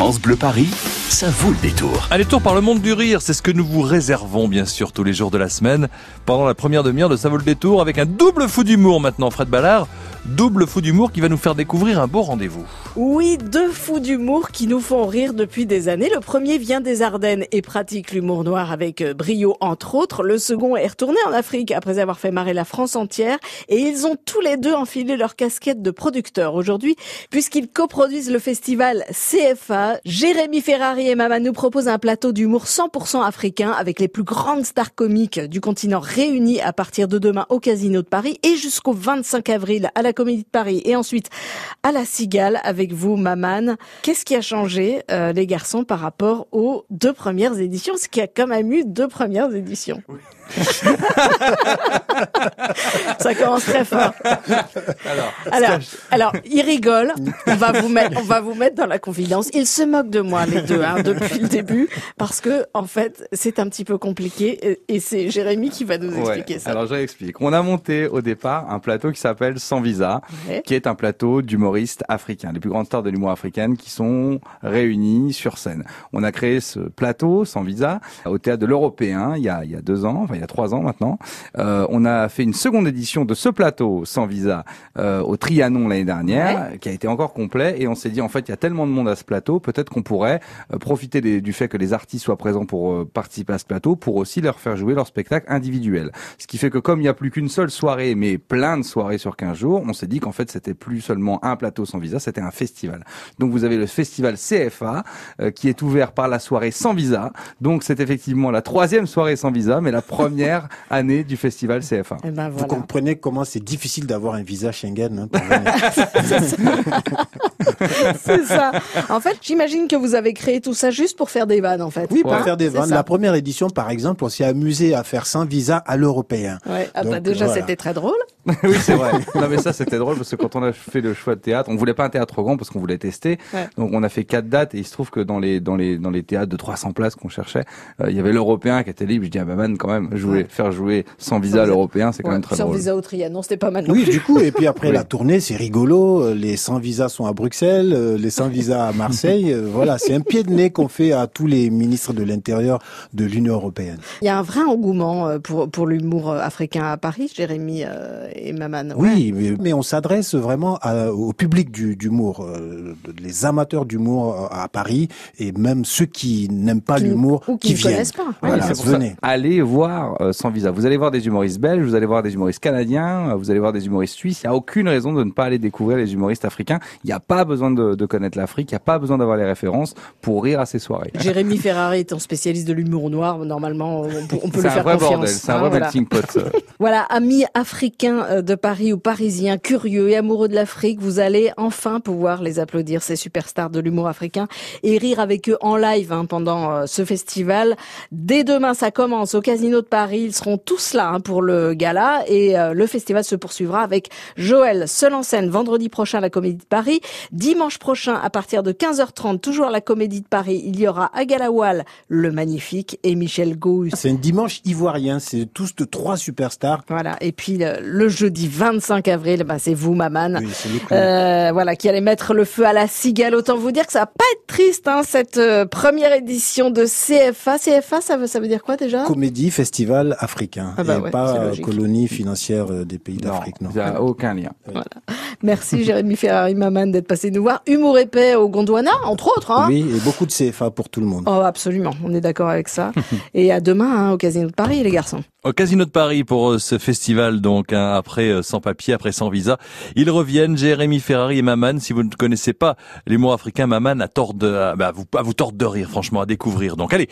France Bleu Paris, ça vaut le détour. Un détour par le monde du rire, c'est ce que nous vous réservons bien sûr tous les jours de la semaine pendant la première demi-heure de Ça vaut le détour avec un double fou d'humour maintenant Fred Ballard. Double fou d'humour qui va nous faire découvrir un beau rendez-vous. Oui, deux fous d'humour qui nous font rire depuis des années. Le premier vient des Ardennes et pratique l'humour noir avec euh, brio entre autres. Le second est retourné en Afrique après avoir fait marrer la France entière et ils ont tous les deux enfilé leur casquette de producteurs aujourd'hui puisqu'ils coproduisent le festival CFA. Jérémy Ferrari et Mama nous proposent un plateau d'humour 100% africain avec les plus grandes stars comiques du continent réunies à partir de demain au Casino de Paris et jusqu'au 25 avril à la Comédie de Paris et ensuite à la Cigale avec vous, Maman. Qu'est-ce qui a changé, euh, les garçons, par rapport aux deux premières éditions? Ce qui a quand même eu deux premières éditions. Ça commence très fort. Alors, Alors, alors, il rigole. On va vous mettre, on va vous mettre dans la confidence. Ils se moquent de moi, les deux, hein, depuis le début, parce que, en fait, c'est un petit peu compliqué et- et c'est Jérémy qui va nous expliquer Ouais, ça. Alors je réexplique. On a monté au départ un plateau qui s'appelle Sans Visa, Ouais. qui est un plateau d'humoristes africains, les plus grandes stars de l'humour africaine qui sont réunies sur scène. On a créé ce plateau Sans Visa au théâtre de l'Européen il y a il y a deux ans, enfin il y a trois ans maintenant. Euh, on a fait une seconde édition de ce plateau Sans Visa euh, au Trianon l'année dernière, qui a été encore complet et on s'est dit en fait il y a tellement de monde à ce plateau, peut-être qu'on pourrait euh, profiter des- du fait que les artistes soient présents pour euh, participer à ce plateau, pour aussi leur faire jouer leur spectacle individuel. Ce qui fait que comme il n'y a plus qu'une seule soirée, mais plein de soirées sur 15 jours, on s'est dit qu'en fait c'était plus seulement un plateau sans visa, c'était un festival. Donc vous avez le festival CFA euh, qui est ouvert par la soirée sans visa. Donc c'est effectivement la troisième soirée sans visa, mais la première année du festival CFA. Eh ben Vous comprenez comment c'est difficile d'avoir un visa Schengen hein. C'est ça. En fait, j'imagine que vous avez créé tout ça juste pour faire des vannes, en fait. Oui, pour faire des vannes. La première édition, par exemple, on s'est amusé à faire sans visa à l'européen. Ouais. Ah bah déjà, voilà. c'était très drôle. oui, c'est vrai. Non, mais ça, c'était drôle parce que quand on a fait le choix de théâtre, on voulait pas un théâtre trop grand parce qu'on voulait tester. Ouais. Donc, on a fait quatre dates et il se trouve que dans les, dans les, dans les théâtres de 300 places qu'on cherchait, euh, il y avait l'européen qui était libre. Je dis, ah bah, man, quand même, je voulais faire jouer sans visa visa. l'européen, c'est quand Ouais, même très Sans drôle. visa au Trianon, c'était pas mal. non Oui, plus. du coup, et puis après Oui. la tournée, c'est rigolo. euh, Les sans visa sont à Bruxelles, euh, les sans visa à Marseille. Voilà, c'est un pied de nez qu'on fait à tous les ministres de l'Intérieur de l'Union européenne. Il y a un vrai engouement pour, pour l'humour africain à Paris, Jérémy euh, et Maman. Ouais. Oui, mais, mais on s'adresse vraiment à- au public du- d'humour, euh, les amateurs d'humour euh, à Paris et même ceux qui n'aiment pas Qui- l'humour, ou qui qui ne viennent. connaissent pas. Voilà, venez. Allez voir euh, sans visa. Vous allez voir des humoristes belges, vous allez voir des humoristes canadiens, vous allez voir des humoristes suisses. Il n'y a aucune raison de ne pas aller découvrir les humoristes africains. Il n'y a pas besoin de, de connaître l'Afrique, il n'y a pas besoin d'avoir les références pour rire à ces soirées. Jérémy Ferrari étant spécialiste de l'humour noir, normalement, on peut, on peut C'est lui un faire vrai confiance. bordel, c'est un hein, vrai voilà. melting pot. Voilà, amis africains euh, de Paris ou parisiens curieux et amoureux de l'Afrique, vous allez enfin pouvoir les applaudir, ces superstars de l'humour africain, et rire avec eux en live hein, pendant euh, ce festival. Dès demain, ça commence au Casino de Paris. Ils seront tous là hein, pour le gala et euh, le festival se poursuivra avec Joël seul en scène vendredi prochain à la Comédie de Paris. Dimanche prochain, à partir de 15h30, toujours à la Comédie de Paris, il y aura Agalawal, le magnifique, et Michel Gauss. C'est un dimanche ivoirien, c'est tous de trois superstars. Voilà. Et puis le jeudi 25 avril, bah, c'est vous, Maman. Oui. Euh, voilà, qui allait mettre le feu à la cigale. Autant vous dire que ça va pas être triste, hein, cette euh, première édition de CFA. CFA, ça veut, ça veut dire quoi déjà? Comédie Festival africain Ah bah et ouais, pas euh, colonie financière des pays d'Afrique. Non. il n'y a aucun lien. Merci Jérémy Ferrari Maman d'être passé nous voir. Humour épais au Gondwana, entre autres. Hein Oui, et beaucoup de CFA pour tout le monde. Oh, absolument, on est d'accord avec ça. Et à demain hein, au Casino de Paris, les garçons. Au Casino de Paris pour euh, ce festival, donc hein, après euh, sans papier, après sans visa, ils reviennent. Jérémy Ferrari et Maman. Si vous ne connaissez pas l'humour africain, Maman a tort de, ah, bah, vous, vous tordre de rire, franchement, à découvrir. Donc allez,